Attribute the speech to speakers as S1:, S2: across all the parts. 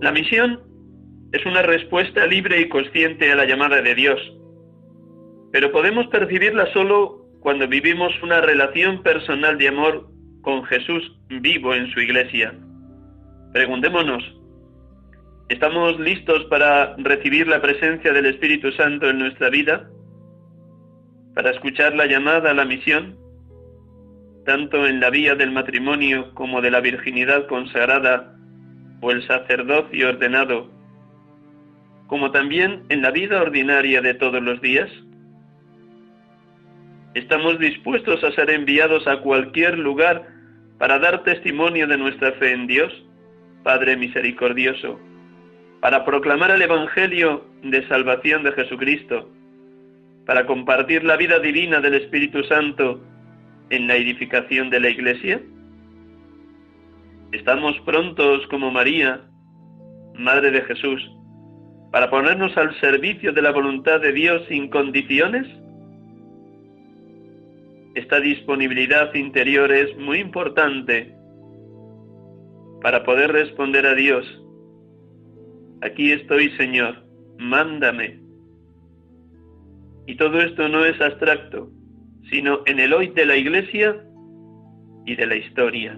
S1: La misión es una respuesta libre y consciente a la llamada de Dios, pero podemos percibirla solo cuando vivimos una relación personal de amor con Jesús vivo en su iglesia. Preguntémonos, ¿estamos listos para recibir la presencia del Espíritu Santo en nuestra vida? ¿Para escuchar la llamada a la misión? Tanto en la vía del matrimonio como de la virginidad consagrada o el sacerdocio ordenado, como también en la vida ordinaria de todos los días? ¿Estamos dispuestos a ser enviados a cualquier lugar para dar testimonio de nuestra fe en Dios, Padre misericordioso, para proclamar el Evangelio de salvación de Jesucristo, para compartir la vida divina del Espíritu Santo en la edificación de la Iglesia? ¿Estamos prontos como María, Madre de Jesús, para ponernos al servicio de la voluntad de Dios sin condiciones? Esta disponibilidad interior es muy importante para poder responder a Dios. Aquí estoy, Señor, mándame. Y todo esto no es abstracto, sino en el hoy de la Iglesia y de la historia.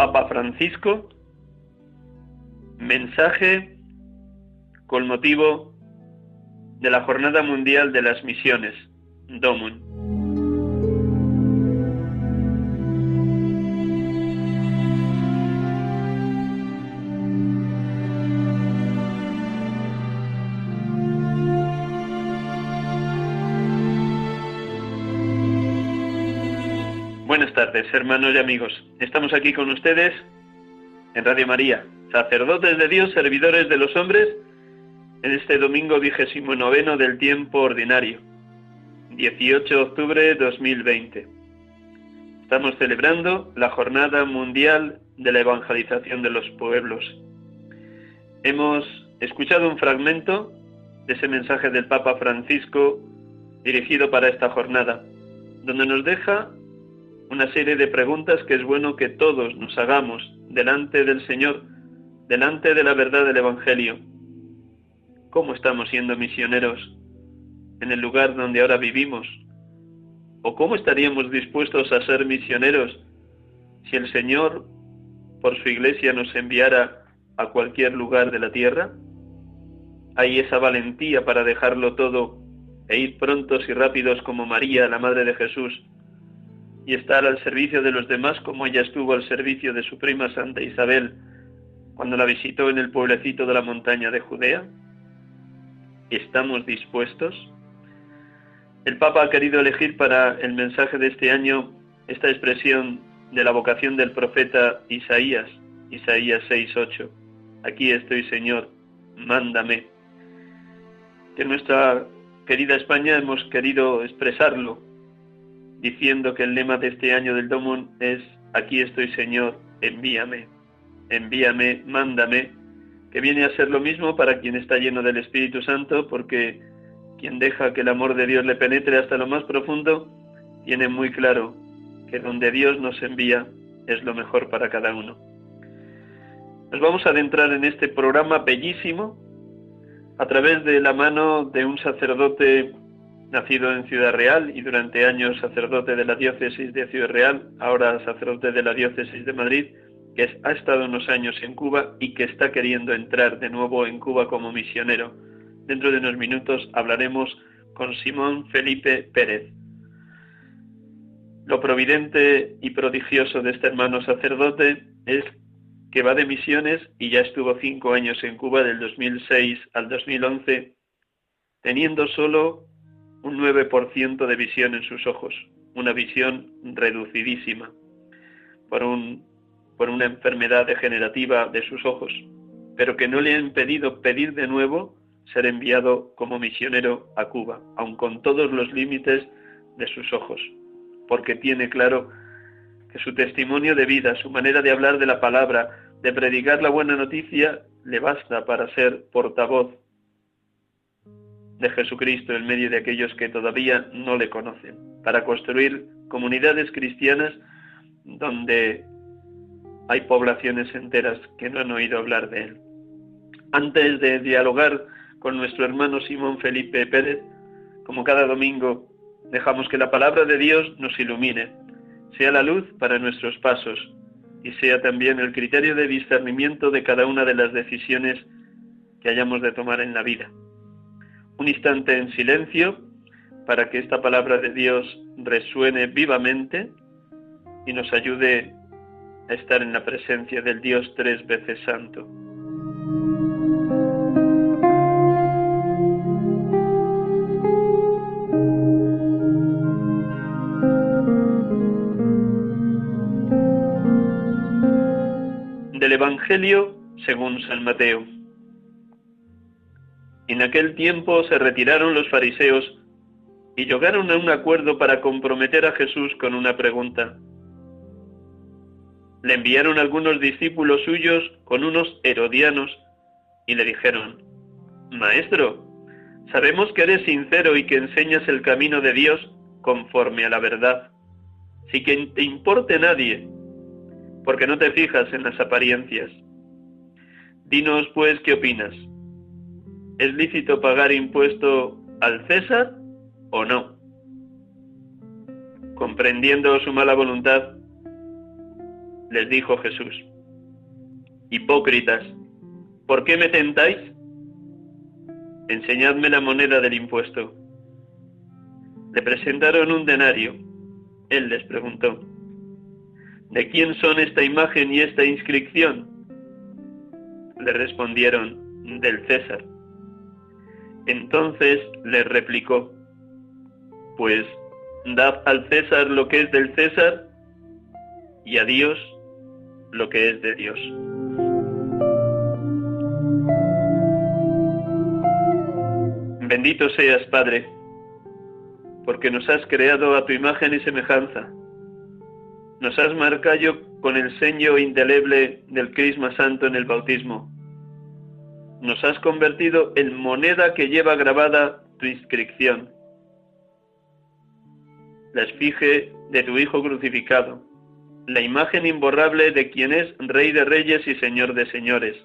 S1: Papa Francisco, mensaje con motivo de la Jornada Mundial de las Misiones, DOMUN. Tardes, hermanos y amigos. Estamos aquí con ustedes en Radio María, sacerdotes de Dios, servidores de los hombres, en este domingo vigésimo noveno del tiempo ordinario, 18 de octubre de 2020. Estamos celebrando la Jornada Mundial de la Evangelización de los Pueblos. Hemos escuchado un fragmento de ese mensaje del Papa Francisco dirigido para esta jornada, donde nos deja una serie de preguntas que es bueno que todos nos hagamos delante del Señor, delante de la verdad del Evangelio. ¿Cómo estamos siendo misioneros en el lugar donde ahora vivimos? ¿O cómo estaríamos dispuestos a ser misioneros si el Señor por su iglesia nos enviara a cualquier lugar de la tierra? ¿Hay esa valentía para dejarlo todo e ir prontos y rápidos como María, la Madre de Jesús, y estar al servicio de los demás como ella estuvo al servicio de su prima Santa Isabel cuando la visitó en el pueblecito de la montaña de Judea? ¿Estamos dispuestos? El Papa ha querido elegir para el mensaje de este año esta expresión de la vocación del profeta Isaías, Isaías 6:8. Aquí estoy, Señor, mándame. Que en nuestra querida España hemos querido expresarlo diciendo que el lema de este año del Domún es Aquí estoy Señor, envíame, envíame, mándame, que viene a ser lo mismo para quien está lleno del Espíritu Santo, porque quien deja que el amor de Dios le penetre hasta lo más profundo, tiene muy claro que donde Dios nos envía es lo mejor para cada uno. Nos vamos a adentrar en este programa bellísimo a través de la mano de un sacerdote nacido en Ciudad Real y durante años sacerdote de la diócesis de Ciudad Real, ahora sacerdote de la diócesis de Madrid, que ha estado unos años en Cuba y que está queriendo entrar de nuevo en Cuba como misionero. Dentro de unos minutos hablaremos con Simón Felipe Pérez. Lo providente y prodigioso de este hermano sacerdote es que va de misiones y ya estuvo cinco años en Cuba del 2006 al 2011, teniendo solo un 9% de visión en sus ojos, una visión reducidísima por, un, por una enfermedad degenerativa de sus ojos, pero que no le ha impedido pedir de nuevo ser enviado como misionero a Cuba, aun con todos los límites de sus ojos, porque tiene claro que su testimonio de vida, su manera de hablar de la palabra, de predicar la buena noticia, le basta para ser portavoz de Jesucristo en medio de aquellos que todavía no le conocen, para construir comunidades cristianas donde hay poblaciones enteras que no han oído hablar de él. Antes de dialogar con nuestro hermano Simón Felipe Pérez, como cada domingo, dejamos que la palabra de Dios nos ilumine, sea la luz para nuestros pasos y sea también el criterio de discernimiento de cada una de las decisiones que hayamos de tomar en la vida un instante en silencio para que esta palabra de Dios resuene vivamente y nos ayude a estar en la presencia del Dios tres veces santo. Del Evangelio según San Mateo. En aquel tiempo se retiraron los fariseos y llegaron a un acuerdo para comprometer a Jesús con una pregunta. Le enviaron algunos discípulos suyos con unos herodianos y le dijeron, Maestro, sabemos que eres sincero y que enseñas el camino de Dios conforme a la verdad, sin que te importe nadie, porque no te fijas en las apariencias. Dinos pues qué opinas. ¿Es lícito pagar impuesto al César o no? Comprendiendo su mala voluntad, les dijo Jesús, Hipócritas, ¿por qué me tentáis? Enseñadme la moneda del impuesto. Le presentaron un denario. Él les preguntó, ¿de quién son esta imagen y esta inscripción? Le respondieron, del César. Entonces le replicó, pues dad al César lo que es del César y a Dios lo que es de Dios. Bendito seas, Padre, porque nos has creado a tu imagen y semejanza. Nos has marcado con el sello indeleble del Crisma Santo en el bautismo nos has convertido en moneda que lleva grabada tu inscripción. La esfinge de tu Hijo crucificado, la imagen imborrable de quien es Rey de Reyes y Señor de Señores.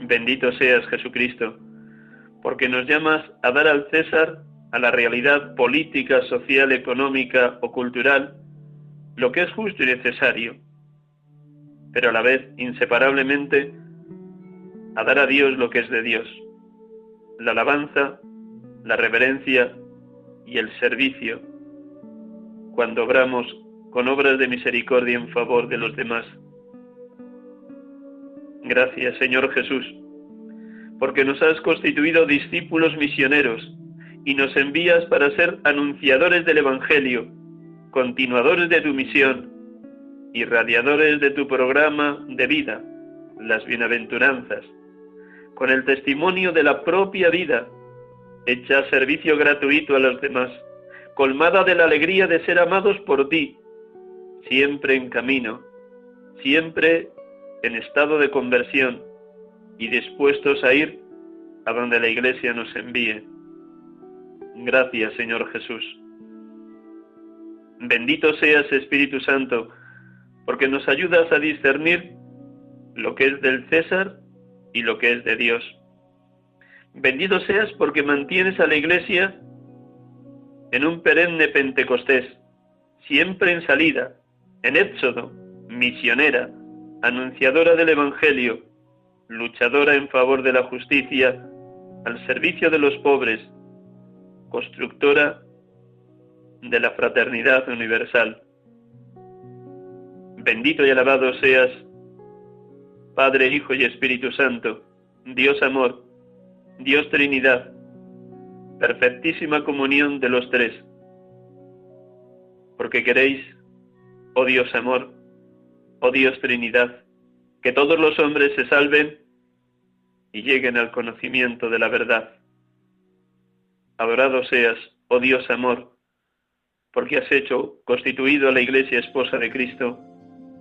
S1: Bendito seas Jesucristo, porque nos llamas a dar al César, a la realidad política, social, económica o cultural, lo que es justo y necesario, pero a la vez inseparablemente a dar a Dios lo que es de Dios, la alabanza, la reverencia y el servicio, cuando obramos con obras de misericordia en favor de los demás. Gracias, Señor Jesús, porque nos has constituido discípulos misioneros y nos envías para ser anunciadores del Evangelio, continuadores de tu misión y radiadores de tu programa de vida, las bienaventuranzas con el testimonio de la propia vida, hecha servicio gratuito a los demás, colmada de la alegría de ser amados por ti, siempre en camino, siempre en estado de conversión y dispuestos a ir a donde la Iglesia nos envíe. Gracias, Señor Jesús. Bendito seas, Espíritu Santo, porque nos ayudas a discernir lo que es del César y lo que es de Dios. Bendito seas porque mantienes a la Iglesia en un perenne Pentecostés, siempre en salida, en éxodo, misionera, anunciadora del Evangelio, luchadora en favor de la justicia, al servicio de los pobres, constructora de la fraternidad universal. Bendito y alabado seas, Padre, Hijo y Espíritu Santo, Dios amor, Dios Trinidad, perfectísima comunión de los tres, porque queréis, oh Dios amor, oh Dios Trinidad, que todos los hombres se salven y lleguen al conocimiento de la verdad. Adorado seas, oh Dios amor, porque has hecho, constituido a la Iglesia esposa de Cristo,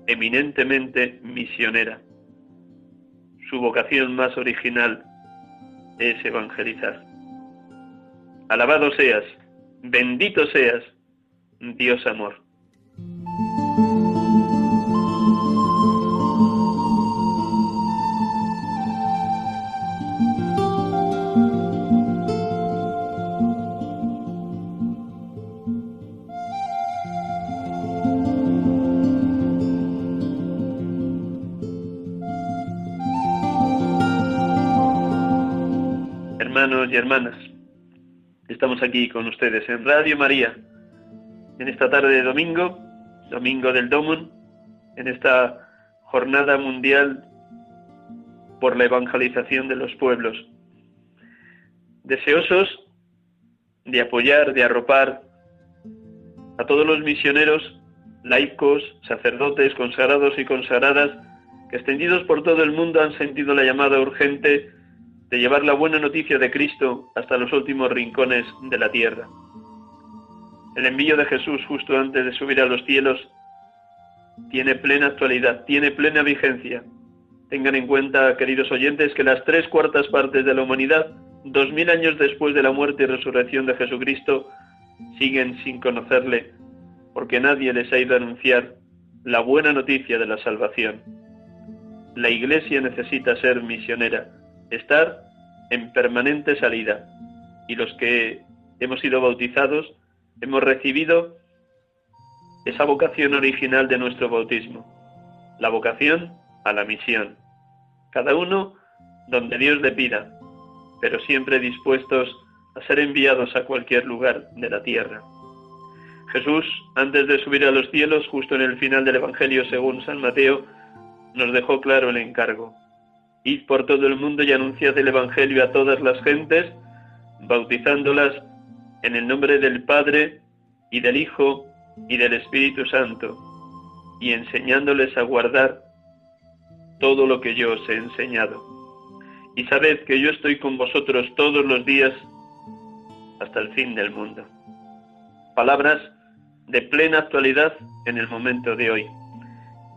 S1: eminentemente misionera. Su vocación más original es evangelizar. Alabado seas, bendito seas, Dios amor. Hermanos y hermanas. Estamos aquí con ustedes en Radio María, en esta tarde de domingo, domingo del Domon, en esta jornada mundial por la evangelización de los pueblos. Deseosos de apoyar, de arropar a todos los misioneros, laicos, sacerdotes, consagrados y consagradas, que extendidos por todo el mundo han sentido la llamada urgente de llevar la buena noticia de Cristo hasta los últimos rincones de la tierra. El envío de Jesús justo antes de subir a los cielos tiene plena actualidad, tiene plena vigencia. Tengan en cuenta, queridos oyentes, que las tres cuartas partes de la humanidad, dos mil años después de la muerte y resurrección de Jesucristo, siguen sin conocerle, porque nadie les ha ido a anunciar la buena noticia de la salvación. La Iglesia necesita ser misionera, estar en permanente salida. Y los que hemos sido bautizados hemos recibido esa vocación original de nuestro bautismo, la vocación a la misión. Cada uno donde Dios le pida, pero siempre dispuestos a ser enviados a cualquier lugar de la tierra. Jesús, antes de subir a los cielos, justo en el final del Evangelio según San Mateo, nos dejó claro el encargo. Id por todo el mundo y anunciad el Evangelio a todas las gentes, bautizándolas en el nombre del Padre y del Hijo y del Espíritu Santo, y enseñándoles a guardar todo lo que yo os he enseñado. Y sabed que yo estoy con vosotros todos los días hasta el fin del mundo. Palabras de plena actualidad en el momento de hoy.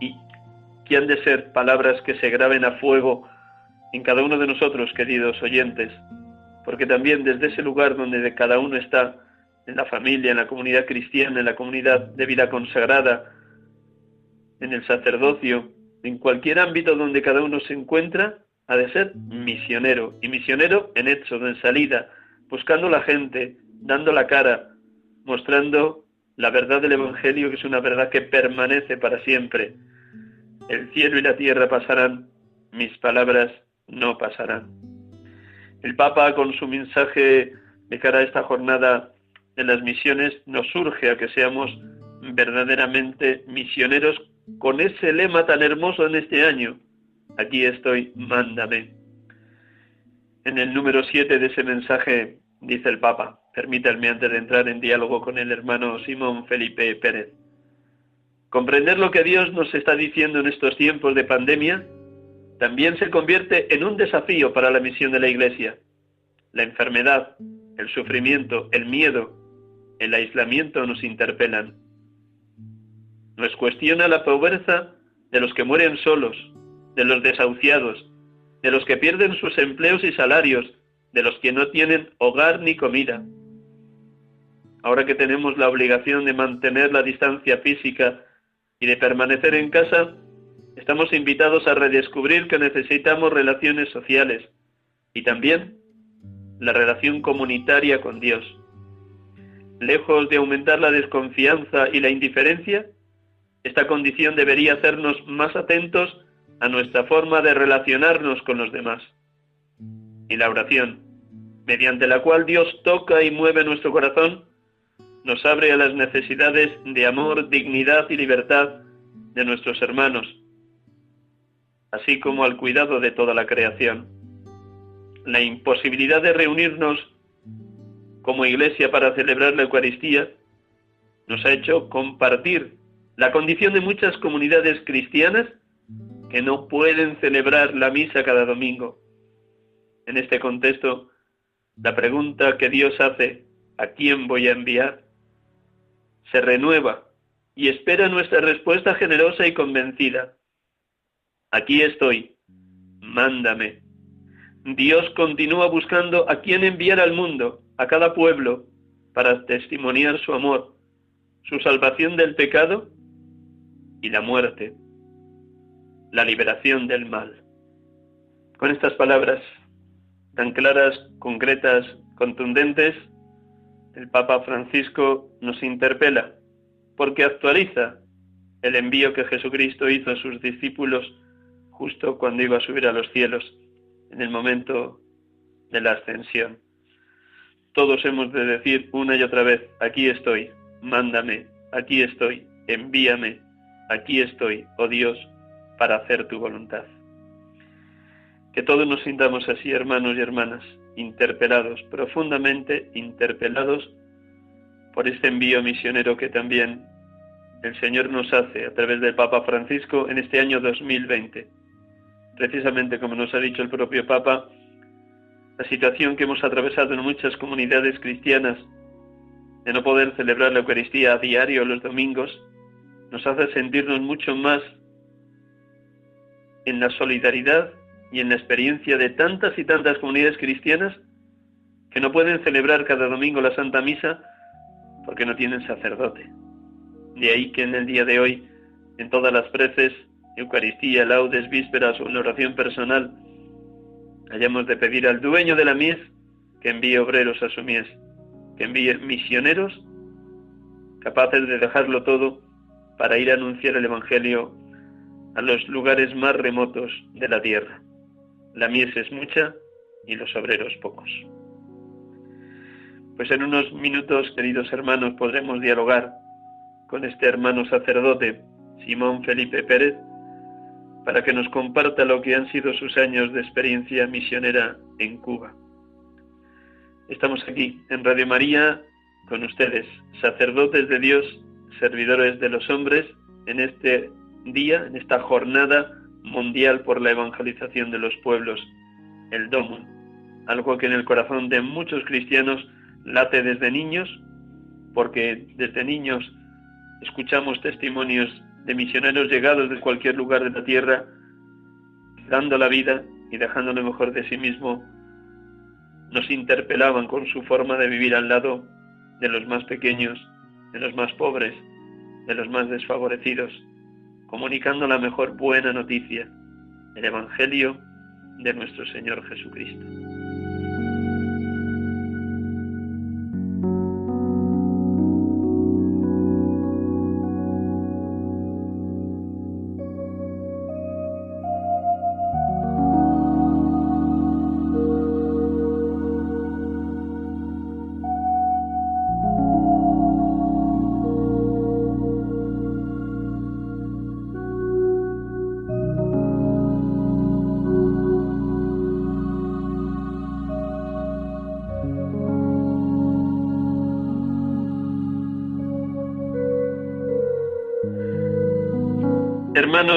S1: Y que han de ser palabras que se graben a fuego en cada uno de nosotros, queridos oyentes, porque también desde ese lugar donde de cada uno está, en la familia, en la comunidad cristiana, en la comunidad de vida consagrada, en el sacerdocio, en cualquier ámbito donde cada uno se encuentra, ha de ser misionero, y misionero en éxodo, en salida, buscando la gente, dando la cara, mostrando la verdad del Evangelio, que es una verdad que permanece para siempre. El cielo y la tierra pasarán, mis palabras no pasarán. El Papa, con su mensaje de cara a esta jornada de las misiones, nos urge a que seamos verdaderamente misioneros con ese lema tan hermoso en este año. Aquí estoy, mándame. En el número 7 de ese mensaje dice el Papa, permítanme antes de entrar en diálogo con el hermano Simón Felipe Pérez. Comprender lo que Dios nos está diciendo en estos tiempos de pandemia también se convierte en un desafío para la misión de la Iglesia. La enfermedad, el sufrimiento, el miedo, el aislamiento nos interpelan. Nos cuestiona la pobreza de los que mueren solos, de los desahuciados, de los que pierden sus empleos y salarios, de los que no tienen hogar ni comida. Ahora que tenemos la obligación de mantener la distancia física y de permanecer en casa, estamos invitados a redescubrir que necesitamos relaciones sociales y también la relación comunitaria con Dios. Lejos de aumentar la desconfianza y la indiferencia, esta condición debería hacernos más atentos a nuestra forma de relacionarnos con los demás. Y la oración, mediante la cual Dios toca y mueve nuestro corazón, nos abre a las necesidades de amor, dignidad y libertad de nuestros hermanos, así como al cuidado de toda la creación. La imposibilidad de reunirnos como iglesia para celebrar la Eucaristía nos ha hecho compartir la condición de muchas comunidades cristianas que no pueden celebrar la misa cada domingo. En este contexto, la pregunta que Dios hace, ¿a quién voy a enviar? se renueva y espera nuestra respuesta generosa y convencida. Aquí estoy, mándame. Dios continúa buscando a quién enviar al mundo, a cada pueblo, para testimoniar su amor, su salvación del pecado y la muerte, la liberación del mal. Con estas palabras tan claras, concretas, contundentes, el Papa Francisco nos interpela porque actualiza el envío que Jesucristo hizo a sus discípulos justo cuando iba a subir a los cielos, en el momento de la ascensión. Todos hemos de decir una y otra vez, aquí estoy, mándame, aquí estoy, envíame, aquí estoy, oh Dios, para hacer tu voluntad. Que todos nos sintamos así, hermanos y hermanas, interpelados, profundamente interpelados por este envío misionero que también el Señor nos hace a través del Papa Francisco en este año 2020. Precisamente como nos ha dicho el propio Papa, la situación que hemos atravesado en muchas comunidades cristianas de no poder celebrar la Eucaristía a diario los domingos, nos hace sentirnos mucho más en la solidaridad y en la experiencia de tantas y tantas comunidades cristianas que no pueden celebrar cada domingo la Santa Misa porque no tienen sacerdote. De ahí que en el día de hoy, en todas las preces, Eucaristía, laudes, vísperas o en oración personal, hayamos de pedir al dueño de la mies que envíe obreros a su mies, que envíe misioneros capaces de dejarlo todo para ir a anunciar el Evangelio a los lugares más remotos de la tierra. La mies es mucha y los obreros pocos. Pues en unos minutos, queridos hermanos, podremos dialogar con este hermano sacerdote, Simón Felipe Pérez, para que nos comparta lo que han sido sus años de experiencia misionera en Cuba. Estamos aquí en Radio María con ustedes, sacerdotes de Dios, servidores de los hombres, en este día, en esta jornada mundial por la evangelización de los pueblos, el Domon, algo que en el corazón de muchos cristianos late desde niños, porque desde niños escuchamos testimonios de misioneros llegados de cualquier lugar de la tierra, dando la vida y dejando lo mejor de sí mismo, nos interpelaban con su forma de vivir al lado de los más pequeños, de los más pobres, de los más desfavorecidos comunicando la mejor buena noticia, el Evangelio de nuestro Señor Jesucristo.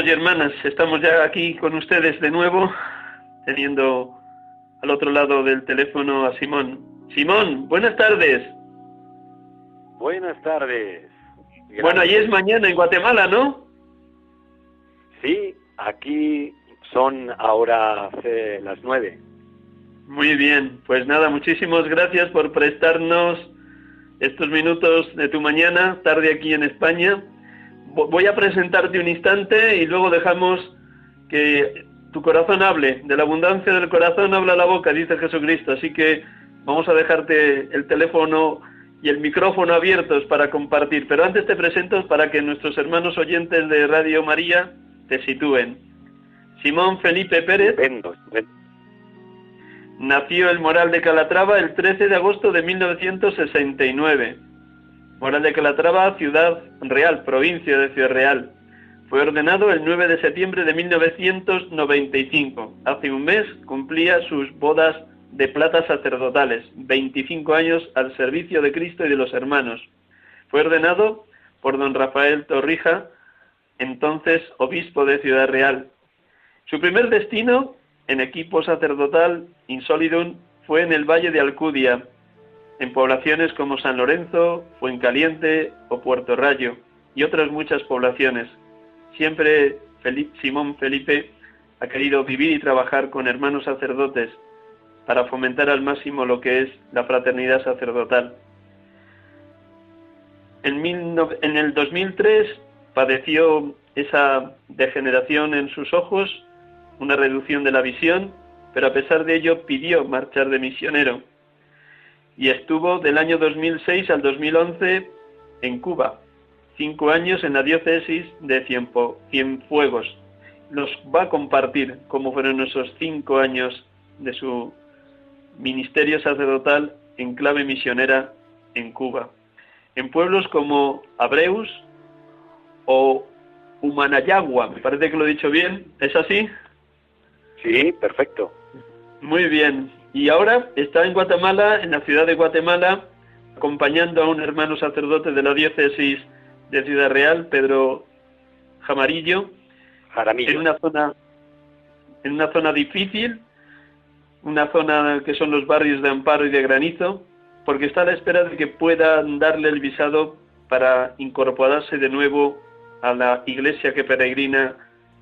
S1: Hermanos y hermanas, estamos ya aquí con ustedes de nuevo, teniendo al otro lado del teléfono a Simón. Simón, buenas tardes.
S2: Buenas tardes.
S1: Bueno, allí es mañana en Guatemala, ¿no?
S2: Sí, aquí son ahora las nueve.
S1: Muy bien, pues nada, muchísimas gracias por prestarnos estos minutos de tu mañana, tarde aquí en España. Voy a presentarte un instante y luego dejamos que tu corazón hable. De la abundancia del corazón habla la boca, dice Jesucristo. Así que vamos a dejarte el teléfono y el micrófono abiertos para compartir. Pero antes te presento para que nuestros hermanos oyentes de Radio María te sitúen. Simón Felipe Pérez nació el Moral de Calatrava el 13 de agosto de 1969. Moral de Calatrava, ciudad real, provincia de Ciudad Real. Fue ordenado el 9 de septiembre de 1995. Hace un mes cumplía sus bodas de plata sacerdotales, 25 años al servicio de Cristo y de los hermanos. Fue ordenado por don Rafael Torrija, entonces obispo de Ciudad Real. Su primer destino en equipo sacerdotal insólidum fue en el Valle de Alcudia, en poblaciones como San Lorenzo, Fuencaliente o Puerto Rayo y otras muchas poblaciones. Siempre Simón Felipe ha querido vivir y trabajar con hermanos sacerdotes para fomentar al máximo lo que es la fraternidad sacerdotal. En, en el 2003 padeció esa degeneración en sus ojos, una reducción de la visión, pero a pesar de ello pidió marchar de misionero y estuvo del año 2006 al 2011 en Cuba, cinco años en la diócesis de Cienfuegos. Los va a compartir cómo fueron esos cinco años de su ministerio sacerdotal en clave misionera en Cuba. En pueblos como Abreus o Humanayagua, me parece que lo he dicho bien, ¿es así?
S2: Sí, perfecto.
S1: Muy bien. Y ahora está en Guatemala, en la ciudad de Guatemala, acompañando a un hermano sacerdote de la diócesis de Ciudad Real, Pedro Jamarillo,
S2: Jaramillo.
S1: en una zona en una zona difícil, una zona que son los barrios de Amparo y de Granizo, porque está a la espera de que puedan darle el visado para incorporarse de nuevo a la iglesia que peregrina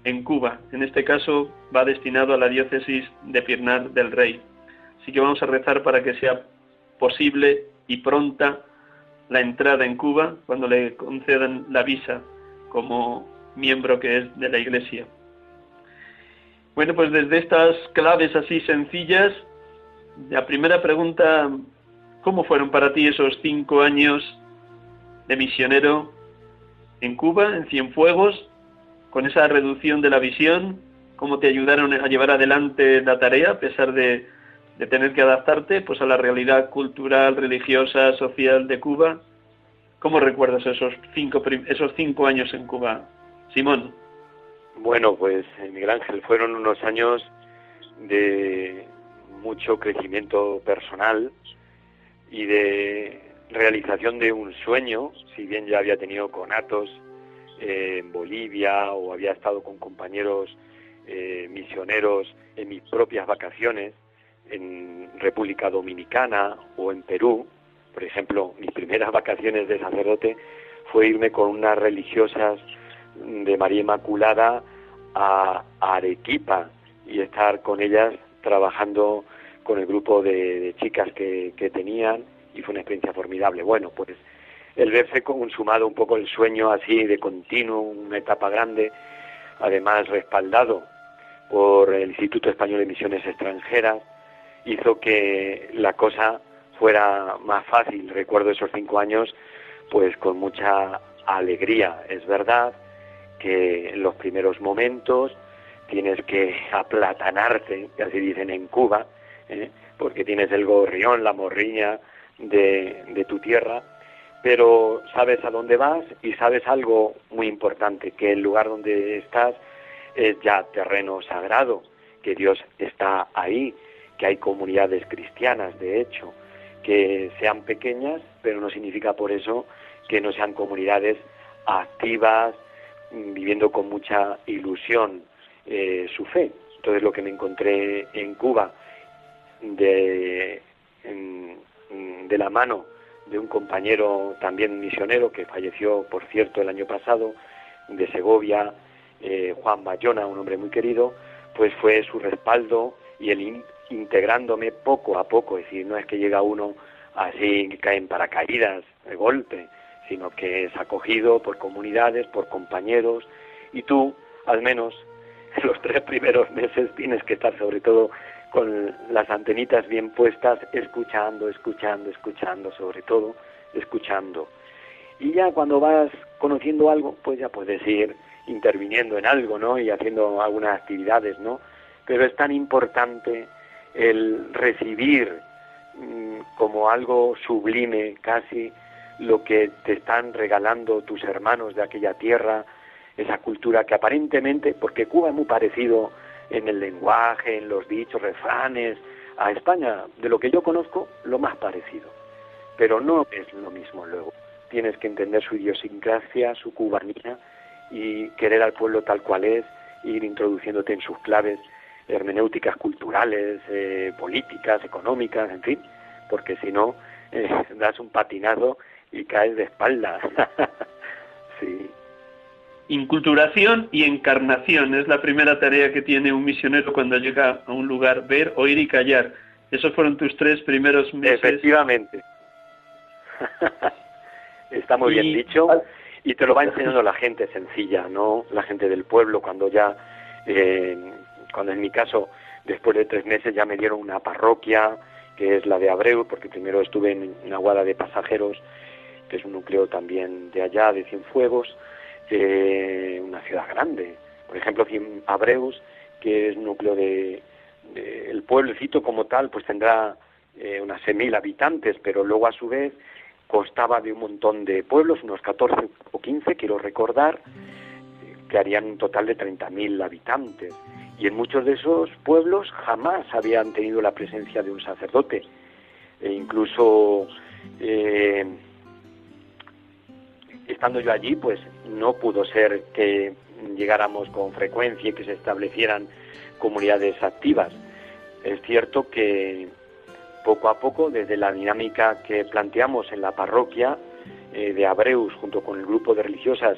S1: en Cuba. En este caso va destinado a la diócesis de Piernal del Rey. Así que vamos a rezar para que sea posible y pronta la entrada en Cuba cuando le concedan la visa como miembro que es de la iglesia. Bueno, pues desde estas claves así sencillas, la primera pregunta, ¿cómo fueron para ti esos cinco años de misionero en Cuba, en Cienfuegos, con esa reducción de la visión? ¿Cómo te ayudaron a llevar adelante la tarea a pesar de, tener que adaptarte pues, a la realidad cultural, religiosa, social de Cuba? ¿Cómo recuerdas esos cinco, esos cinco años en Cuba, Simón?
S2: Bueno, pues eh, Miguel Ángel, fueron unos años de mucho crecimiento personal y de realización de un sueño, si bien ya había tenido conatos eh, en Bolivia o había estado con compañeros eh, misioneros en mis propias vacaciones en República Dominicana o en Perú. Por ejemplo, mis primeras vacaciones de sacerdote fue irme con unas religiosas de María Inmaculada a, Arequipa y estar con ellas trabajando con el grupo de, chicas que, tenían y fue una experiencia formidable. Bueno, pues el verse consumado un poco el sueño así de continuo, una etapa grande, además respaldado por el Instituto Español de Misiones Extranjeras, hizo que la cosa fuera más fácil. Recuerdo esos cinco años pues con mucha alegría. Es verdad que en los primeros momentos tienes que aplatanarte, que así dicen en Cuba, ¿eh? porque tienes el gorrión, la morriña de, de tu tierra, pero sabes a dónde vas y sabes algo muy importante, que el lugar donde estás es ya terreno sagrado, que Dios está ahí, que hay comunidades cristianas, de hecho, que sean pequeñas, pero no significa por eso que no sean comunidades activas, mm, viviendo con mucha ilusión eh, su fe. Entonces lo que me encontré en Cuba de, de la mano de un compañero también misionero que falleció, por cierto, el año pasado, de Segovia, eh, Juan Bayona, un hombre muy querido, pues fue su respaldo y el integrándome poco a poco, es decir, no es que llega uno así que cae en paracaídas de golpe, sino que es acogido por comunidades, por compañeros, y tú, al menos, en los tres primeros meses tienes que estar sobre todo con las antenitas bien puestas, escuchando, escuchando, escuchando, sobre todo, escuchando. Y ya cuando vas conociendo algo, pues ya puedes ir interviniendo en algo, ¿no? Y haciendo algunas actividades, ¿no? Pero es tan importante el recibir mm, como algo sublime casi lo que te están regalando tus hermanos de aquella tierra, esa cultura que aparentemente, porque Cuba es muy parecido en el lenguaje, en los dichos, refranes, a España, de lo que yo conozco, lo más parecido. Pero no es lo mismo luego. Tienes que entender su idiosincrasia, su cubanía y querer al pueblo tal cual es, ir introduciéndote en sus claves hermenéuticas culturales, eh, políticas, económicas, en fin, porque si no, eh, das un patinado y caes de espalda. sí.
S1: Inculturación y encarnación es la primera tarea que tiene un misionero cuando llega a un lugar, ver, oír y callar. Esos fueron tus tres primeros meses.
S2: Efectivamente. Está muy bien dicho y te lo va enseñando la gente sencilla, ¿no? La gente del pueblo cuando ya, eh, cuando en mi caso, después de tres meses ya me dieron una parroquia, que es la de Abreu, porque primero estuve en una guada de pasajeros, que es un núcleo también de allá, de Cienfuegos, eh, una ciudad grande. Por ejemplo, Abreus, que es núcleo de, el pueblecito como tal, pues tendrá eh, unas 6.000 habitantes, pero luego a su vez constaba de un montón de pueblos, unos 14 o 15, quiero recordar, que harían un total de 30.000 habitantes. Y en muchos de esos pueblos jamás habían tenido la presencia de un sacerdote. E incluso eh, estando yo allí, pues no pudo ser que llegáramos con frecuencia y que se establecieran comunidades activas. Es cierto que poco a poco, desde la dinámica que planteamos en la parroquia eh, de Abreus, junto con el grupo de religiosas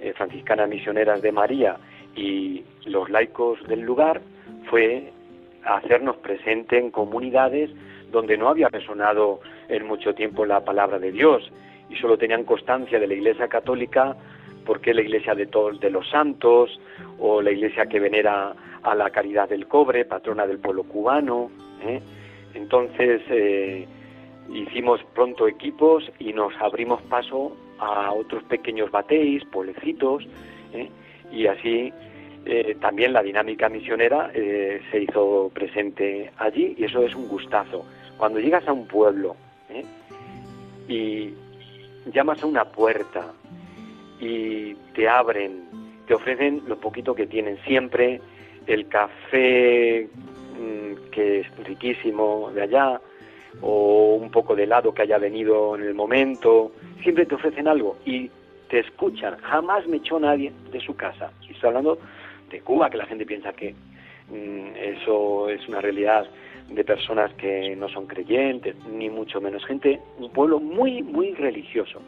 S2: eh, franciscanas misioneras de María y los laicos del lugar, fue hacernos presente en comunidades donde no había resonado en mucho tiempo la palabra de Dios y solo tenían constancia de la Iglesia Católica porque la Iglesia de todos de los santos o la Iglesia que venera a la Caridad del Cobre, patrona del pueblo cubano. ¿eh? Entonces eh, hicimos pronto equipos y nos abrimos paso a otros pequeños batéis, pueblecitos, ¿eh? y así también la dinámica misionera se hizo presente allí y eso es un gustazo. Cuando llegas a un pueblo y, llamas a una puerta y te abren, te ofrecen lo poquito que tienen, siempre el café mm, que es riquísimo de allá, o un poco de helado que haya venido en el momento, siempre te ofrecen algo y te escuchan. Jamás me echó nadie de su casa. Y estoy hablando de Cuba, que la gente piensa que mm, eso es una realidad de personas que no son creyentes, ni mucho menos gente, un pueblo muy, muy religioso.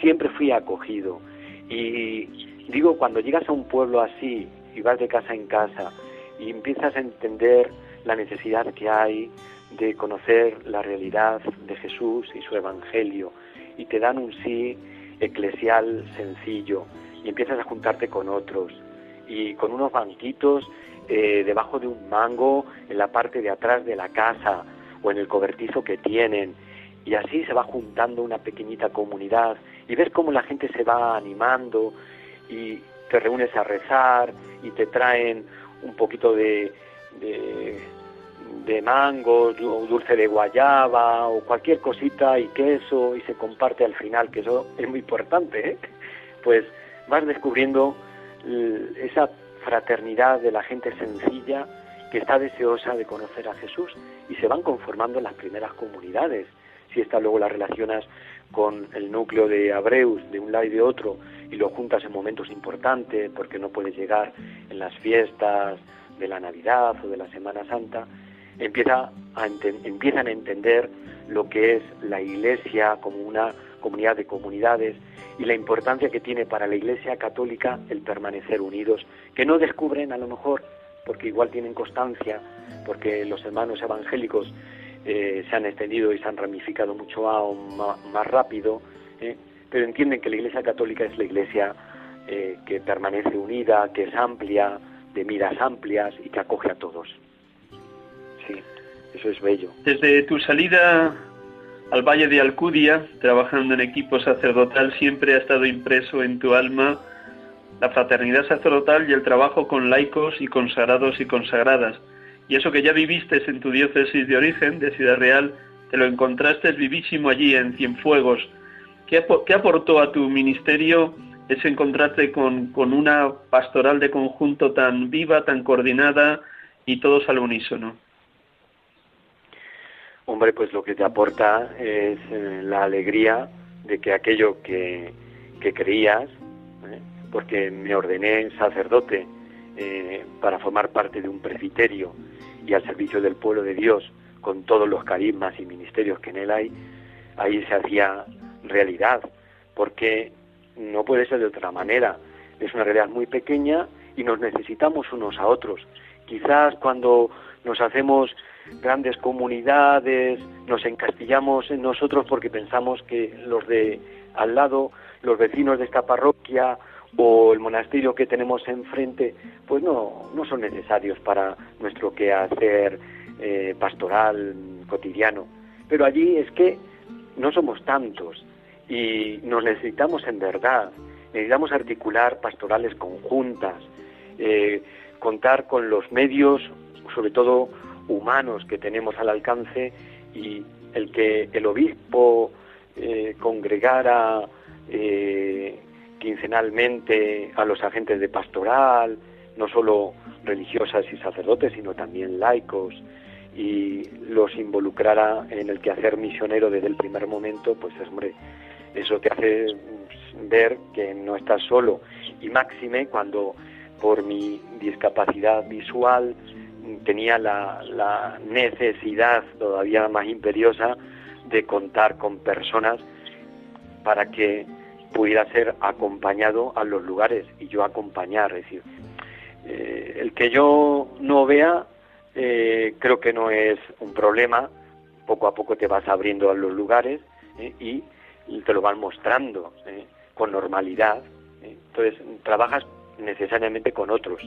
S2: Siempre fui acogido. Y digo, cuando llegas a un pueblo así y vas de casa en casa y empiezas a entender la necesidad que hay de conocer la realidad de Jesús y su Evangelio, y te dan un sí eclesial sencillo, y empiezas a juntarte con otros, y con unos banquitos eh, debajo de un mango, en la parte de atrás de la casa o en el cobertizo que tienen. Y así se va juntando una pequeñita comunidad y ves cómo la gente se va animando y te reúnes a rezar y te traen un poquito de, de, de mango, dulce de guayaba o cualquier cosita y queso y se comparte al final, que eso es muy importante, ¿eh? pues vas descubriendo esa fraternidad de la gente sencilla que está deseosa de conocer a Jesús y se van conformando las primeras comunidades. Si esta luego la relacionas con el núcleo de Abreus de un lado y de otro y lo juntas en momentos importantes porque no puedes llegar en las fiestas de la Navidad o de la Semana Santa, empieza a empiezan a entender lo que es la Iglesia como una comunidad de comunidades y la importancia que tiene para la Iglesia católica el permanecer unidos, que no descubren a lo mejor, porque igual tienen constancia, porque los hermanos evangélicos eh, se han extendido y se han ramificado mucho más, rápido, ¿eh? pero entienden que la Iglesia católica es la Iglesia eh, que permanece unida, que es amplia, de miras amplias y que acoge a todos. Eso es bello.
S1: Desde tu salida al Valle de Alcudia, trabajando en equipo sacerdotal, siempre ha estado impreso en tu alma la fraternidad sacerdotal y el trabajo con laicos y consagrados y consagradas. Y eso que ya viviste en tu diócesis de origen, de Ciudad Real, te lo encontraste vivísimo allí en Cienfuegos. ¿Qué, aportó a tu ministerio ese encontrarte con, con una pastoral de conjunto tan viva, tan coordinada y todos al unísono?
S2: Hombre, pues lo que te aporta es eh, la alegría de que aquello que, creías, ¿eh? porque me ordené sacerdote eh, para formar parte de un presbiterio y al servicio del pueblo de Dios, con todos los carismas y ministerios que en él hay, ahí se hacía realidad, porque no puede ser de otra manera. Es una realidad muy pequeña y nos necesitamos unos a otros. Quizás cuando nos hacemos grandes comunidades, nos encastillamos en nosotros porque pensamos que los de al lado, los vecinos de esta parroquia o el monasterio que tenemos enfrente, pues no, no son necesarios para nuestro quehacer eh, pastoral cotidiano. Pero allí es que no somos tantos y nos necesitamos en verdad, necesitamos articular pastorales conjuntas, eh, contar con los medios, sobre todo humanos que tenemos al alcance y el que el obispo eh, congregara eh, quincenalmente a los agentes de pastoral, no solo religiosas y sacerdotes, sino también laicos, y los involucrara en el quehacer misionero desde el primer momento, pues hombre, eso te hace ver que no estás solo. Y máxime cuando por mi discapacidad visual tenía la, necesidad todavía más imperiosa de contar con personas para que pudiera ser acompañado a los lugares y yo acompañar, es decir, eh, el que yo no vea eh, creo que no es un problema, poco a poco te vas abriendo a los lugares eh, y te lo van mostrando con normalidad, entonces trabajas necesariamente con otros.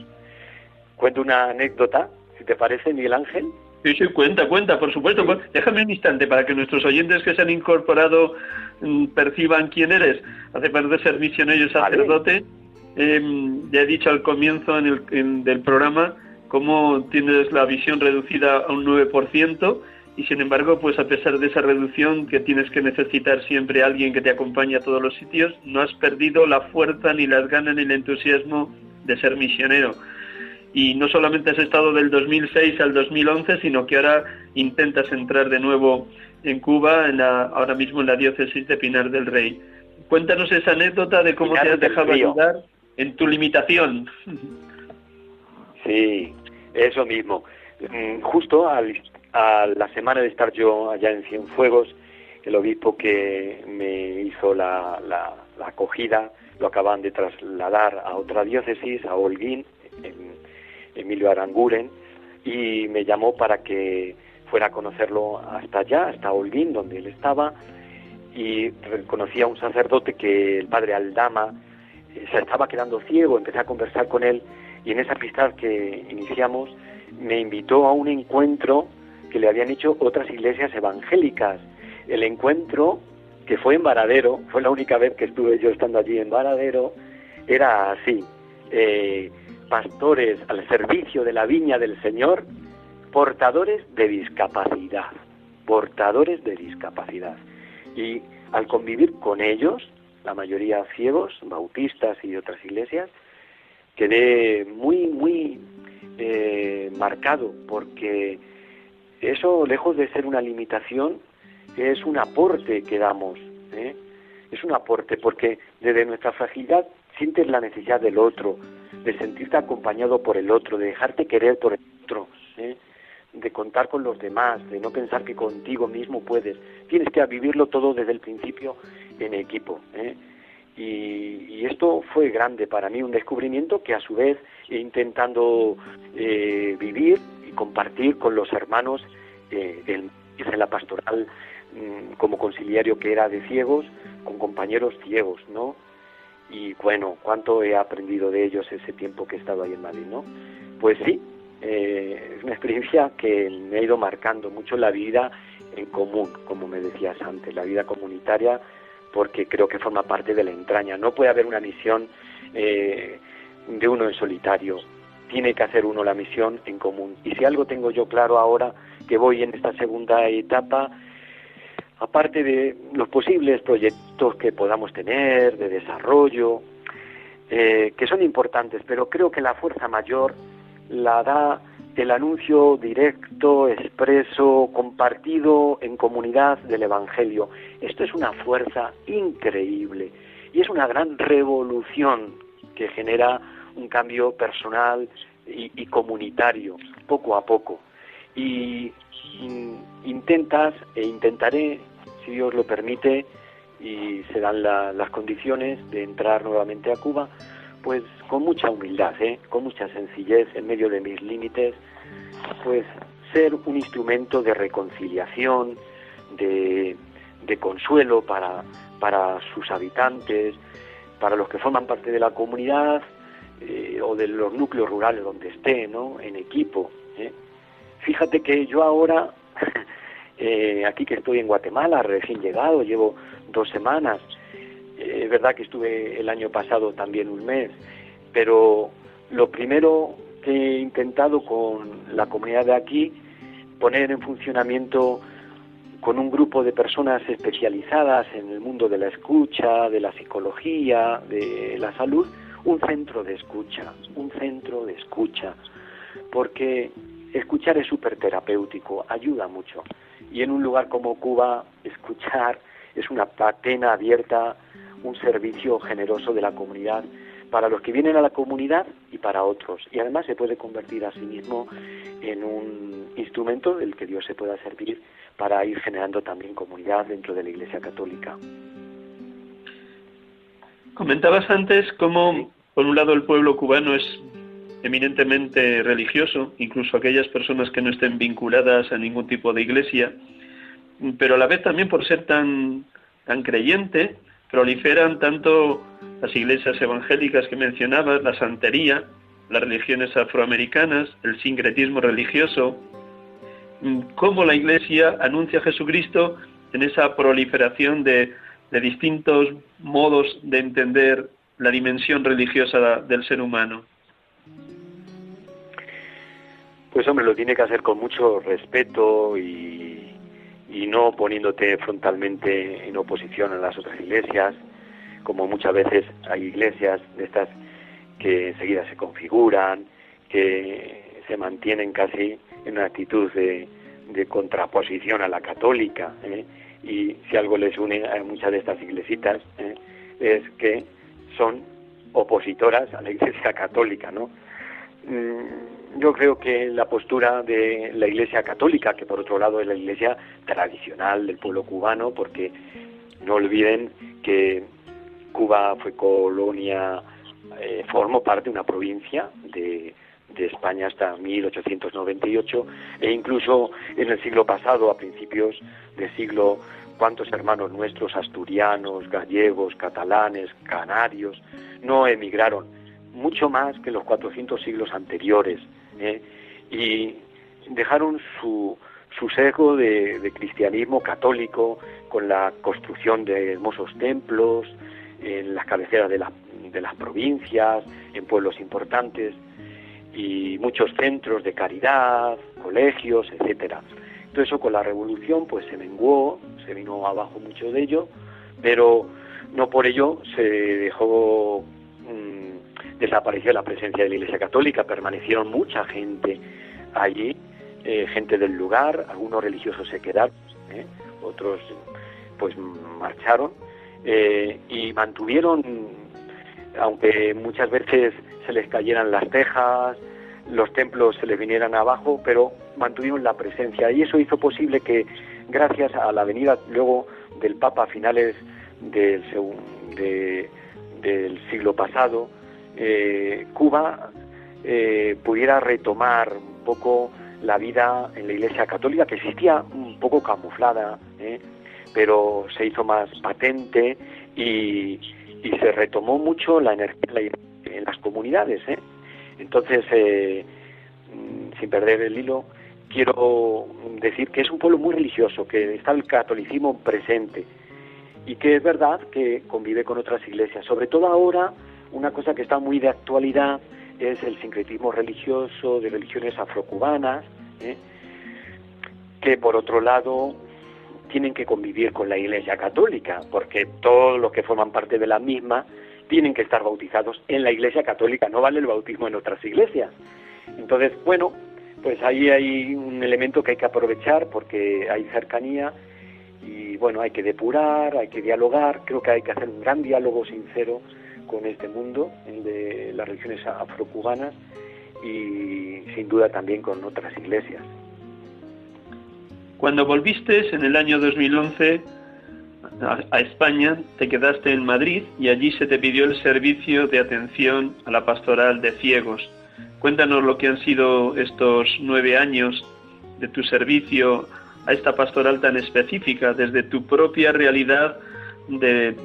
S2: Cuento una anécdota si te parece, Miguel Ángel.
S1: Sí, sí, cuenta, cuenta, por supuesto. Déjame un instante para que nuestros oyentes que se han incorporado mm, perciban quién eres. Hace parte de ser misionero y sacerdote. Em, ya he dicho al comienzo en el, del programa cómo tienes la visión reducida a un 9% y sin embargo, pues a pesar de esa reducción que tienes que necesitar siempre a alguien que te acompañe a todos los sitios, no has perdido la fuerza ni las ganas ni el entusiasmo de ser misionero y no solamente has estado del 2006 al 2011, sino que ahora intentas entrar de nuevo en Cuba, en la, ahora mismo en la diócesis de Pinar del Rey. Cuéntanos esa anécdota de cómo te has dejado ayudar en tu limitación.
S2: Sí, eso mismo. Mm, justo a la semana de estar yo allá en Cienfuegos, el obispo que me hizo la, la acogida lo acaban de trasladar a otra diócesis, a Holguín, en, Emilio Aranguren, y me llamó para que fuera a conocerlo hasta allá, hasta Holguín, donde él estaba, y conocí a un sacerdote que el padre Aldama eh, se estaba quedando ciego, empecé a conversar con él, y en esa amistad que iniciamos me invitó a un encuentro que le habían hecho otras iglesias evangélicas. El encuentro que fue en Varadero, fue la única vez que estuve yo estando allí en Varadero, era así. Eh, pastores al servicio de la viña del Señor, portadores de discapacidad, portadores de discapacidad. Y al convivir con ellos, la mayoría ciegos, bautistas y otras iglesias, quedé muy, muy eh, marcado, porque eso, lejos de ser una limitación, es un aporte que damos. ¿eh? Es un aporte, porque desde nuestra fragilidad sientes la necesidad del otro, de sentirte acompañado por el otro, de dejarte querer por el otro, ¿eh? de contar con los demás, de no pensar que contigo mismo puedes. Tienes que vivirlo todo desde el principio en equipo. ¿eh? Y, esto fue grande para mí, un descubrimiento que a su vez intentando eh, vivir y compartir con los hermanos eh, en la pastoral mm, como conciliario que era de ciegos, con compañeros ciegos, ¿no? Y bueno, cuánto he aprendido de ellos ese tiempo que he estado ahí en Madrid, ¿no? Pues sí, eh, es una experiencia que me ha ido marcando mucho la vida en común, como me decías antes, la vida comunitaria, porque creo que forma parte de la entraña. No puede haber una misión eh, de uno en solitario, tiene que hacer uno la misión en común. Y si algo tengo yo claro ahora, que voy en esta segunda etapa, aparte de los posibles proyectos que podamos tener de desarrollo, eh, que son importantes, pero creo que la fuerza mayor la da el anuncio directo, expreso, compartido en comunidad del Evangelio. Esto es una fuerza increíble y es una gran revolución que genera un cambio personal y, comunitario, poco a poco. Y intentas e intentaré, si Dios lo permite y se dan las condiciones de entrar nuevamente a Cuba, pues con mucha humildad, ¿eh? con mucha sencillez en medio de mis límites, pues ser un instrumento de reconciliación, de, consuelo para sus habitantes, para los que forman parte de la comunidad eh, o de los núcleos rurales donde esté, ¿no? En equipo. ¿eh? Fíjate que yo ahora, aquí que estoy en Guatemala, recién llegado, llevo dos semanas, es verdad que estuve el año pasado también un mes, pero lo primero que he intentado con la comunidad de aquí, poner en funcionamiento con un grupo de personas especializadas en el mundo de la escucha, de la psicología, de la salud, un centro de escucha, un centro de escucha, porque escuchar es súper terapéutico, ayuda mucho. Y en un lugar como Cuba, escuchar es una patena abierta un servicio generoso de la comunidad para los que vienen a la comunidad y para otros. Y además se puede convertir a sí mismo en un instrumento del que Dios se pueda servir para ir generando también comunidad dentro de la Iglesia Católica.
S1: Comentabas antes cómo, por un lado, el pueblo cubano es eminentemente religioso, incluso aquellas personas que no estén vinculadas a ningún tipo de iglesia, pero a la vez también por ser tan, tan creyente, proliferan tanto las iglesias evangélicas que mencionabas, la santería, las religiones afroamericanas, el sincretismo religioso, mm, cómo la iglesia anuncia a Jesucristo en esa proliferación de, de distintos modos de entender la dimensión religiosa del ser humano.
S2: Pues hombre, lo tiene que hacer con mucho respeto y y no poniéndote frontalmente en oposición a las otras iglesias, como muchas veces hay iglesias de estas que enseguida se configuran, que se mantienen casi en una actitud de, contraposición a la católica. ¿eh? Y si algo les une a muchas de estas iglesitas ¿eh? es que son opositoras a la iglesia católica, ¿no? Mm, yo creo que la postura de la Iglesia Católica, que por otro lado es la Iglesia tradicional del pueblo cubano, porque no olviden que Cuba fue colonia, eh, formó parte de una provincia de, de España hasta 1898 e incluso en el siglo pasado, a principios del siglo, cuántos hermanos nuestros asturianos, gallegos, catalanes, canarios no emigraron mucho más que los 400 siglos anteriores, ¿eh? y dejaron su, su sesgo de, cristianismo católico con la construcción de hermosos templos en las cabeceras de, de las provincias, en pueblos importantes, y muchos centros de caridad, colegios, etcétera. Todo eso con la revolución pues se menguó, se vino abajo mucho de ello, pero no por ello se dejó desapareció la presencia de la Iglesia Católica, permanecieron mucha gente allí, eh, gente del lugar, algunos religiosos se quedaron, ¿eh? otros pues marcharon eh, y mantuvieron, aunque muchas veces se les cayeran las tejas, los templos se les vinieran abajo, pero mantuvimos la presencia y eso hizo posible que gracias a la venida luego del Papa a finales del, del siglo pasado, eh, Cuba eh, pudiera retomar un poco la vida en la Iglesia Católica, que existía un poco camuflada, ¿eh? pero se hizo más patente y, se retomó mucho la energía en las comunidades. Entonces, mm, sin perder el hilo, quiero decir que es un pueblo muy religioso, que está el catolicismo presente y que es verdad que convive con otras iglesias. Sobre todo ahora, una cosa que está muy de actualidad es el sincretismo religioso de religiones afrocubanas, ¿eh? que por otro lado tienen que convivir con la Iglesia Católica, porque todos los que forman parte de la misma tienen que estar bautizados en la Iglesia Católica, no vale el bautismo en otras iglesias. Entonces, bueno, pues ahí hay un elemento que hay que aprovechar porque hay cercanía y bueno, hay que depurar, hay que dialogar, creo que hay que hacer un gran diálogo sincero con este mundo, el de las religiones afrocubanas y sin duda también con otras iglesias.
S1: Cuando volviste en el año 2011 a, España, te quedaste en Madrid y allí se te pidió el servicio de atención a la pastoral de ciegos. Cuéntanos lo que han sido estos nueve años de tu servicio a esta pastoral tan específica, desde tu propia realidad de,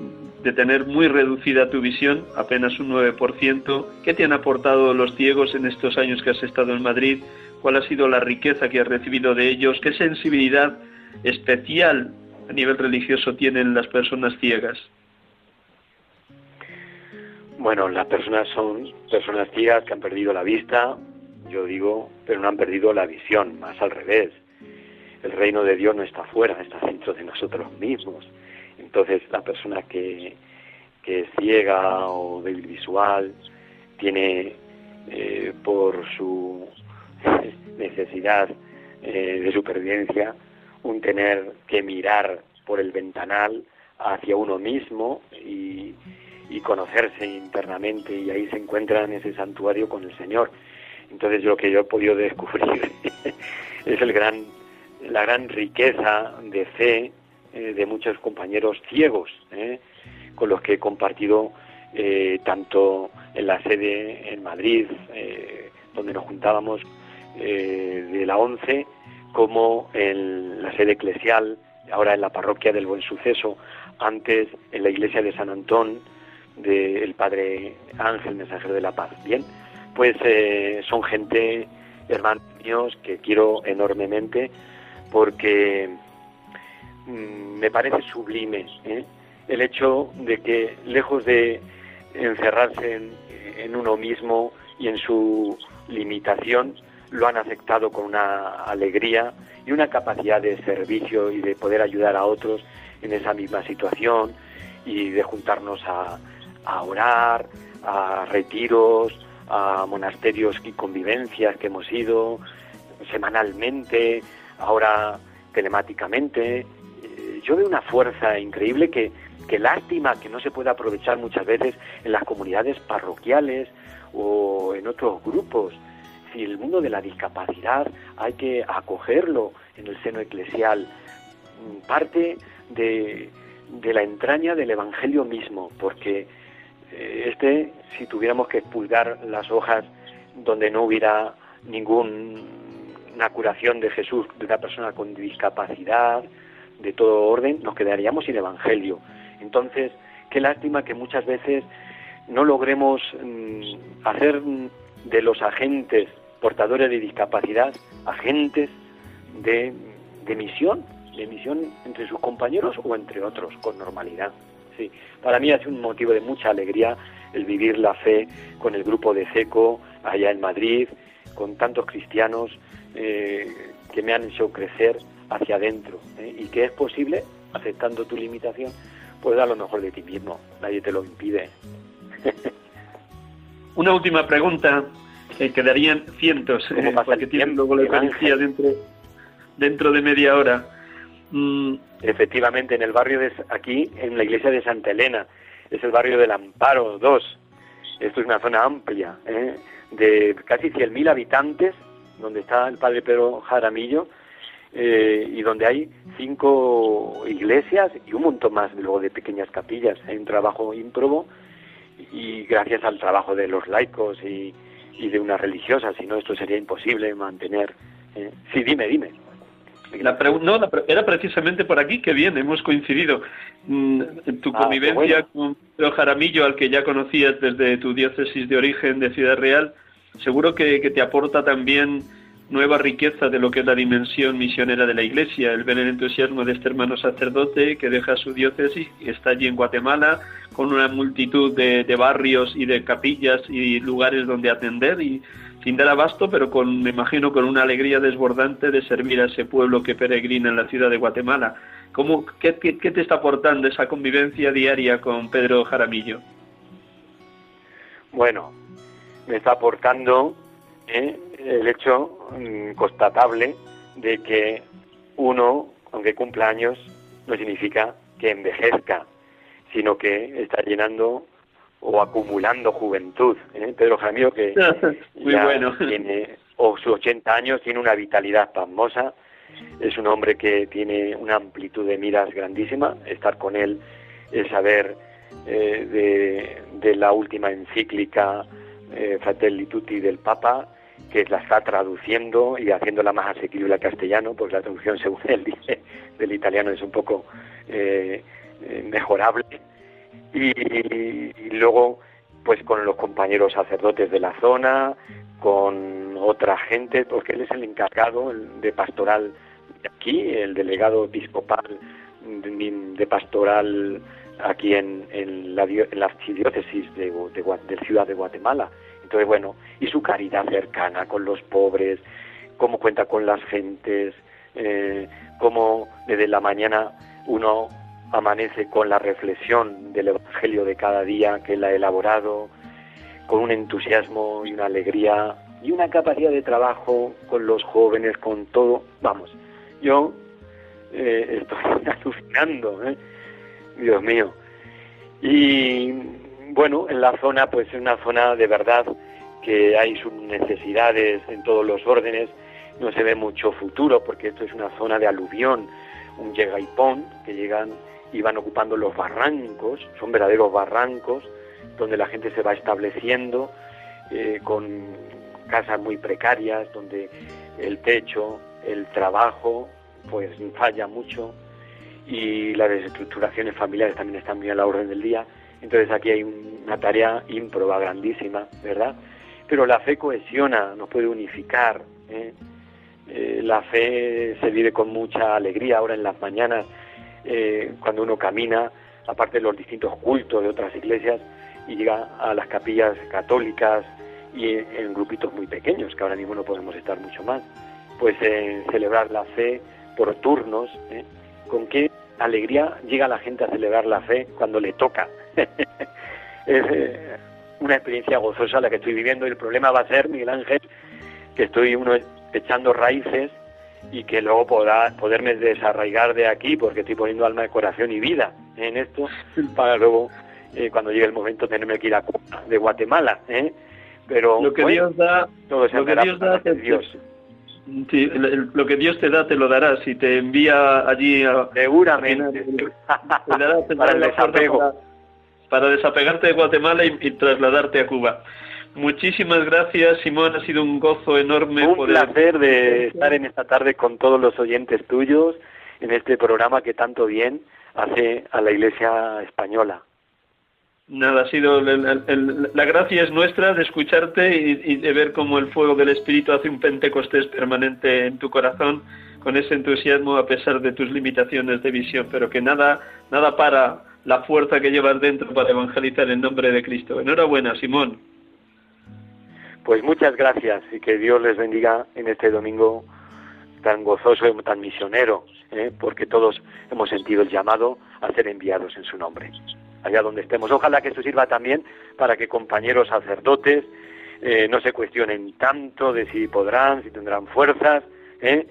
S1: de tener muy reducida tu visión, apenas un 9%. ¿Qué te han aportado los ciegos en estos años que has estado en Madrid? ¿Cuál ha sido la riqueza que has recibido de ellos? ¿Qué sensibilidad especial a nivel religioso tienen las personas ciegas?
S2: Bueno, las personas son personas ciegas que han perdido la vista, yo digo, pero no han perdido la visión, más al revés. El reino de Dios no está fuera, está dentro de nosotros mismos. Entonces la persona que, es ciega o débil visual tiene eh, por su necesidad eh, de supervivencia un tener que mirar por el ventanal hacia uno mismo y, y conocerse internamente y ahí se encuentra en ese santuario con el Señor. Entonces lo que yo he podido descubrir es el gran, la gran riqueza de fe eh, de muchos compañeros ciegos, eh, con los que he compartido eh, tanto en la sede en Madrid, donde nos juntábamos de la ONCE, como en la sede eclesial, ahora en la parroquia del Buen Suceso, antes en la iglesia de San Antón, del Padre Ángel, mensajero de la paz. Bien, pues son gente, hermanos míos, que quiero enormemente porque Mm, me parece sublime ¿eh? el hecho de que lejos de encerrarse en, uno mismo y en su limitación, lo han aceptado con una alegría y una capacidad de servicio y de poder ayudar a otros en esa misma situación y de juntarnos a, a orar, a retiros, a monasterios y convivencias que hemos ido semanalmente, ahora telemáticamente, yo veo una fuerza increíble que, que lástima que no se pueda aprovechar muchas veces en las comunidades parroquiales o en otros grupos. Si el mundo de la discapacidad hay que acogerlo en el seno eclesial, mm, parte de, de la entraña del Evangelio mismo, porque eh, este, si tuviéramos que expulgar las hojas donde no hubiera ninguna curación de Jesús de una persona con discapacidad, de todo orden, nos quedaríamos sin evangelio. Entonces, qué lástima que muchas veces no logremos mm, hacer de los agentes portadores de discapacidad agentes de, de misión, de misión entre sus compañeros o entre otros, con normalidad. Sí, para mí es un motivo de mucha alegría el vivir la fe con el grupo de CECO allá en Madrid, con tantos cristianos eh, que me han hecho crecer hacia adentro ¿eh? y que es posible, aceptando tu limitación, pues dar lo mejor de ti mismo, nadie te lo impide.
S1: Una última pregunta, que quedarían cientos, eh, porque tienen luego la Eucaristía dentro, dentro de media hora.
S2: Mm. Efectivamente, en el barrio de aquí, en la iglesia de Santa Elena, es el barrio del Amparo 2. Esto es una zona amplia, ¿eh? de casi 100.000 habitantes donde está el padre Pedro Jaramillo, eh, y donde hay cinco iglesias y un montón más luego de pequeñas capillas. Hay un trabajo ímprobo y gracias al trabajo de los laicos y, de una religiosa, si no esto sería imposible mantener. Eh. Sí, dime, dime.
S1: La no, era precisamente por aquí que bien, hemos coincidido. Mm, tu ah, convivencia con Pedro Jaramillo, al que ya conocías desde tu diócesis de origen de Ciudad Real, seguro que, que te aporta también nueva riqueza de lo que es la dimensión misionera de la Iglesia, el ver el entusiasmo de este hermano sacerdote que deja su diócesis y está allí en Guatemala con una multitud de, barrios y de capillas y lugares donde atender y sin dar abasto, pero con, me imagino, con una alegría desbordante de servir a ese pueblo que peregrina en la ciudad de Guatemala. ¿Cómo, qué, qué te está aportando esa convivencia diaria con Pedro Jaramillo?
S2: Bueno, me está aportando ¿eh? el hecho mm, constatable de que uno, aunque cumpla años, no significa que envejezca, sino que está llenando o acumulando juventud. ¿eh? Pedro Jamiro, que ya tiene o sus 80 años, tiene una vitalidad pasmosa, es un hombre que tiene una amplitud de miras grandísima, estar con él es saber eh, de, de, la última encíclica eh, Fratelli Tutti del Papa, que la está traduciendo y haciéndola más asequible al castellano, pues la traducción, según él dice, del italiano es un poco eh, eh, mejorable. Y, luego, pues con los compañeros sacerdotes de la zona, con otra gente, porque él es el encargado de pastoral de aquí, el delegado episcopal de, pastoral aquí en, en, la, en la archidiócesis de, de, de Ciudad de Guatemala. Entonces, bueno, y su caridad cercana con los pobres, cómo cuenta con las gentes, eh, cómo desde la mañana uno amanece con la reflexión del Evangelio de cada día que él ha elaborado, con un entusiasmo y una alegría y una capacidad de trabajo con los jóvenes, con todo. Vamos, yo eh, estoy alucinando, ¿eh? Dios mío. Y bueno, en la zona, pues es una zona de verdad que hay sus necesidades en todos los órdenes, no se ve mucho futuro porque esto es una zona de aluvión, un llega y pon que llegan y van ocupando los barrancos, son verdaderos barrancos donde la gente se va estableciendo eh, con casas muy precarias, donde el techo, el trabajo, pues falla mucho y las desestructuraciones familiares también están muy a la orden del día entonces aquí hay una tarea ímproba, grandísima, ¿verdad? Pero la fe cohesiona, nos puede unificar. ¿eh? Eh, la fe se vive con mucha alegría ahora en las mañanas, eh, cuando uno camina, aparte de los distintos cultos de otras iglesias, y llega a las capillas católicas y en, grupitos muy pequeños, que ahora mismo no podemos estar mucho más, pues celebrar la fe por turnos. ¿Con qué alegría llega la gente a celebrar la fe cuando le toca? es eh, una experiencia gozosa la que estoy viviendo y el problema va a ser, Miguel Ángel, que estoy uno echando raíces y que luego podrá poderme desarraigar de aquí porque estoy poniendo alma de corazón y vida en esto para luego eh, cuando llegue el momento tenerme que ir a Cuba, de Guatemala ¿eh? pero
S1: lo que Dios da
S2: todo lo que Dios da
S1: Dios. Lo que Dios te da te lo dará. Si te envía allí a,
S2: seguramente.
S1: para el desapego. para desapegarte de Guatemala y, trasladarte a Cuba. Muchísimas gracias, Simón. Ha sido un gozo enorme.
S2: Un placer de estar en esta tarde con todos los oyentes tuyos en este programa que tanto bien hace a la Iglesia española.
S1: Nada, ha sido la gracia es nuestra de escucharte y, y, de ver cómo el fuego del Espíritu hace un Pentecostés permanente en tu corazón con ese entusiasmo a pesar de tus limitaciones de visión, pero que nada nada para la fuerza que llevas dentro para evangelizar en nombre de Cristo. Enhorabuena, Simón.
S2: Pues muchas gracias y que Dios les bendiga en este domingo tan gozoso y tan misionero, ¿eh? porque todos hemos sentido el llamado a ser enviados en su nombre, allá donde estemos. Ojalá que esto sirva también para que compañeros sacerdotes eh, no se cuestionen tanto de si podrán, si tendrán fuerzas, ¿eh?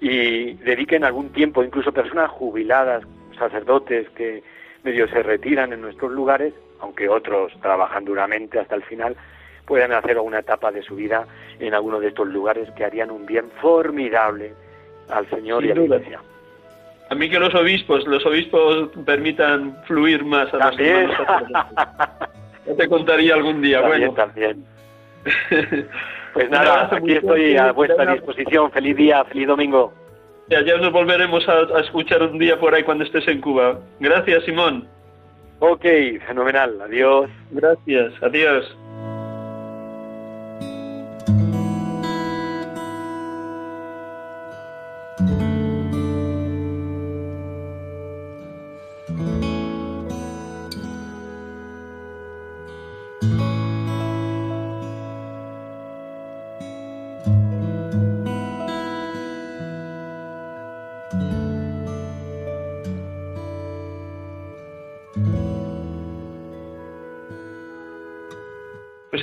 S2: y dediquen algún tiempo, incluso personas jubiladas, sacerdotes que medio se retiran en nuestros lugares, aunque otros trabajan duramente hasta el final, puedan hacer alguna etapa de su vida en alguno de estos lugares que harían un bien formidable al Señor y a la Iglesia.
S1: A mí que los obispos, los obispos permitan fluir más a
S2: ¿También?
S1: Ya te contaría algún día.
S2: También,
S1: bueno.
S2: también. Pues nada, aquí estoy a vuestra disposición. Feliz día, feliz domingo.
S1: Ya, ya nos volveremos a, a escuchar un día por ahí cuando estés en Cuba. Gracias, Simón.
S2: Ok, fenomenal. Adiós.
S1: Gracias, adiós.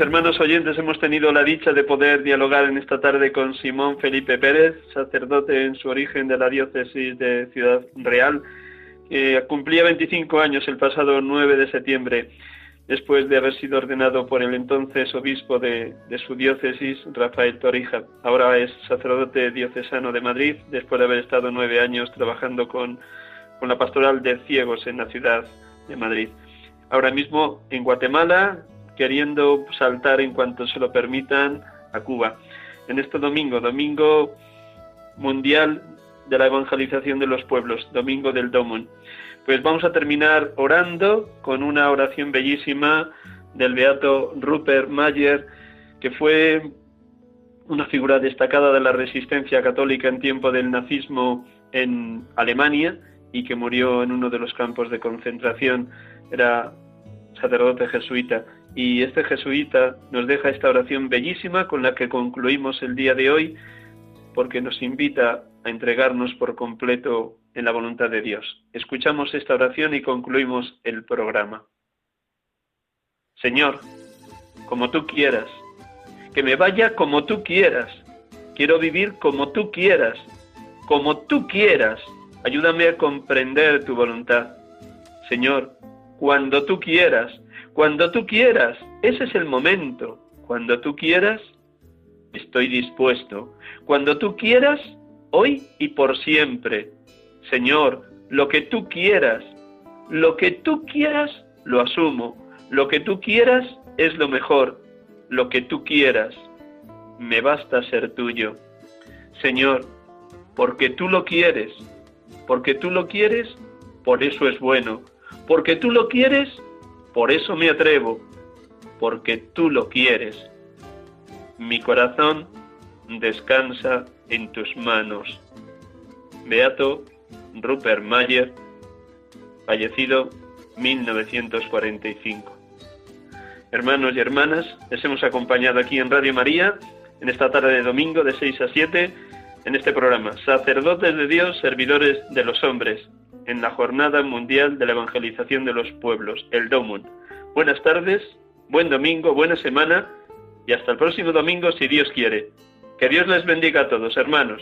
S1: Hermanos oyentes, hemos tenido la dicha de poder dialogar en esta tarde con Simón Felipe Pérez, sacerdote en su origen de la diócesis de Ciudad Real, que cumplía 25 años el pasado 9 de septiembre, después de haber sido ordenado por el entonces obispo de, su diócesis, Rafael Torija. Ahora es sacerdote diocesano de Madrid, después de haber estado nueve años trabajando con, con la pastoral de ciegos en la ciudad de Madrid. Ahora mismo en Guatemala, queriendo saltar en cuanto se lo permitan a Cuba. En este domingo, domingo mundial de la evangelización de los pueblos, domingo del Domun. Pues vamos a terminar orando con una oración bellísima del beato Rupert Mayer, que fue una figura destacada de la resistencia católica en tiempo del nazismo en Alemania y que murió en uno de los campos de concentración. Era sacerdote jesuita. Y este jesuita nos deja esta oración bellísima con la que concluimos el día de hoy, porque nos invita a entregarnos por completo en la voluntad de Dios. Escuchamos esta oración y concluimos el programa. Señor, como tú quieras, que me vaya como tú quieras, quiero vivir como tú quieras, como tú quieras, ayúdame a comprender tu voluntad. Señor, cuando tú quieras, cuando tú quieras, ese es el momento. Cuando tú quieras, estoy dispuesto. Cuando tú quieras, hoy y por siempre. Señor, lo que tú quieras, lo que tú quieras, lo asumo. Lo que tú quieras es lo mejor. Lo que tú quieras, me basta ser tuyo. Señor, porque tú lo quieres, porque tú lo quieres, por eso es bueno. Porque tú lo quieres, por eso me atrevo, porque tú lo quieres. Mi corazón descansa en tus manos. Beato Rupert Mayer, fallecido 1945. Hermanos y hermanas, les hemos acompañado aquí en Radio María, en esta tarde de domingo de 6 a 7, en este programa, Sacerdotes de Dios, Servidores de los Hombres, en la Jornada Mundial de la Evangelización de los Pueblos, el DOMUN. Buenas tardes, buen domingo, buena semana y hasta el próximo domingo si Dios quiere. Que Dios les bendiga a todos, hermanos.